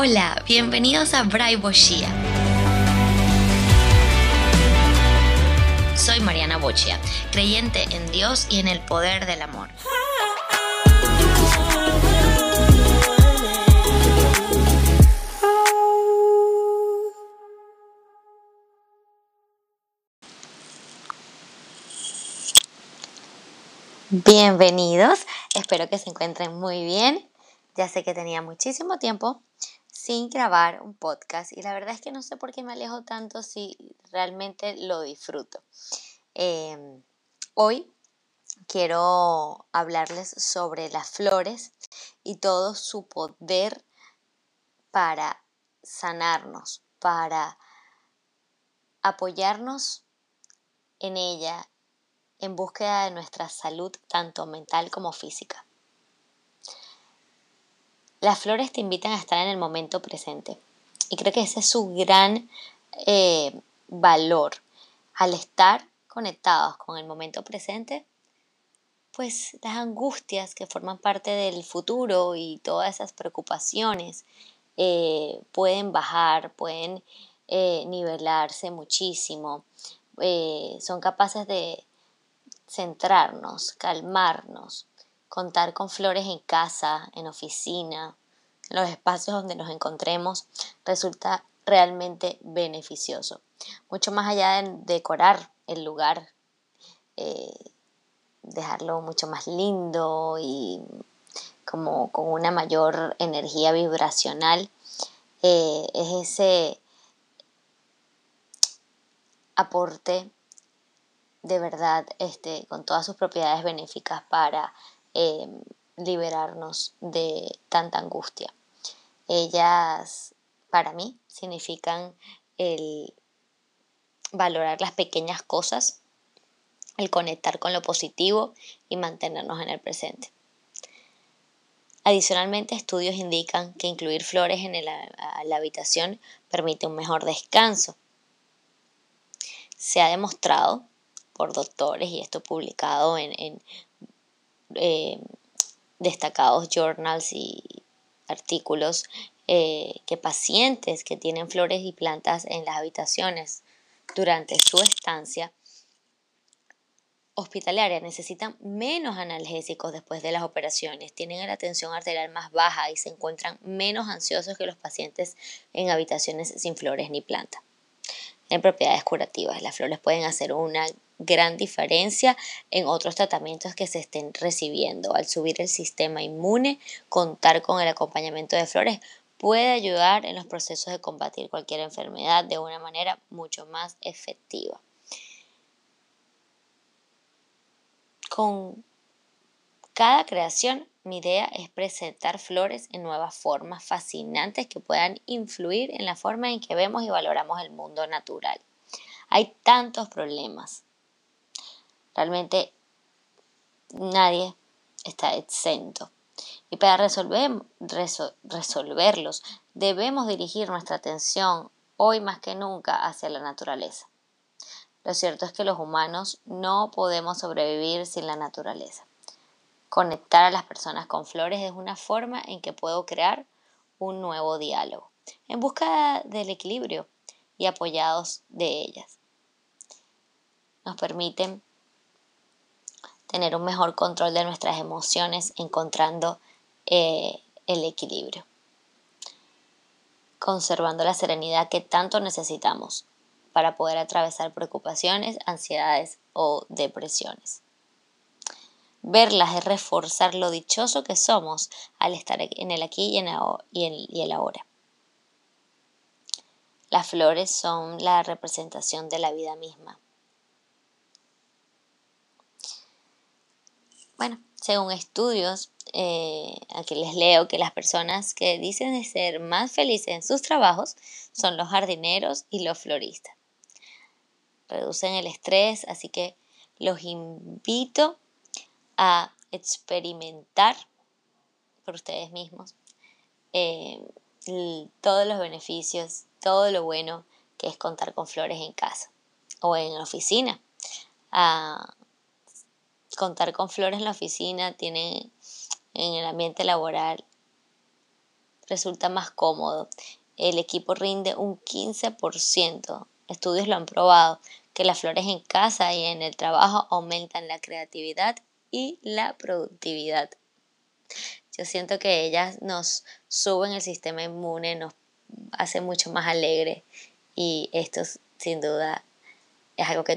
Hola, bienvenidos a Braibo Shia. Soy Mariana Bochia, creyente en Dios y en el poder del amor. Bienvenidos, espero que se encuentren muy bien. Ya sé que tenía muchísimo tiempo sin grabar un podcast y la verdad es que no sé por qué me alejo tanto si realmente lo disfruto. Em, hoy quiero hablarles sobre las flores y todo su poder para sanarnos, para apoyarnos en ella en búsqueda de nuestra salud tanto mental como física. Las flores te invitan a estar en el momento presente. Y creo que ese es su gran eh, valor. Al estar conectados con el momento presente, pues las angustias que forman parte del futuro y todas esas preocupaciones eh, pueden bajar, pueden eh, nivelarse muchísimo. son capaces de centrarnos, calmarnos, contar con flores en casa, en oficina, los espacios donde nos encontremos, resulta realmente beneficioso. Mucho más allá de decorar el lugar, eh, dejarlo mucho más lindo y como con una mayor energía vibracional, eh, es ese aporte de verdad este, con todas sus propiedades benéficas para Em, liberarnos de tanta angustia. Ellas, para mí, significan el valorar las pequeñas cosas, el conectar con lo positivo y mantenernos en el presente. Adicionalmente, estudios indican que incluir flores en la habitación permite un mejor descanso. Se ha demostrado por doctores, y esto publicado en, eh, destacados journals y artículos eh, que pacientes que tienen flores y plantas en las habitaciones durante su estancia hospitalaria necesitan menos analgésicos después de las operaciones, tienen la tensión arterial más baja y se encuentran menos ansiosos que los pacientes en habitaciones sin flores ni plantas. En propiedades curativas, las flores pueden hacer una gran diferencia en otros tratamientos que se estén recibiendo. Al subir el sistema inmune, contar con el acompañamiento de flores puede ayudar en los procesos de combatir cualquier enfermedad de una manera mucho más efectiva. Con cada creación, mi idea es presentar flores en nuevas formas fascinantes que puedan influir en la forma en que vemos y valoramos el mundo natural. Hay tantos problemas Realmente nadie está exento. Y para resolver, resolverlos debemos dirigir nuestra atención hoy más que nunca hacia la naturaleza. Lo cierto es que los humanos no podemos sobrevivir sin la naturaleza. Conectar a las personas con flores es una forma en que puedo crear un nuevo diálogo, en busca del equilibrio y apoyados de ellas. Nos permiten tener un mejor control de nuestras emociones encontrando eh, el equilibrio, conservando la serenidad que tanto necesitamos para poder atravesar preocupaciones, ansiedades o depresiones. Verlas es reforzar lo dichoso que somos al estar en el aquí y en el ahora. Las flores son la representación de la vida misma Bueno, según estudios, eh, aquí les leo que las personas que dicen ser más felices en sus trabajos son los jardineros y los floristas. Reducen el estrés, así que los invito a experimentar por ustedes mismos eh, todos los beneficios, todo lo bueno que es contar con flores en casa o en la oficina. Ah, contar con flores en la oficina, tiene en el ambiente laboral, resulta más cómodo. El equipo rinde un 15%. Estudios lo han probado, que las flores en casa y en el trabajo aumentan la creatividad y la productividad. Yo siento que ellas nos suben el sistema inmune, nos hace mucho más alegre y esto sin duda es algo que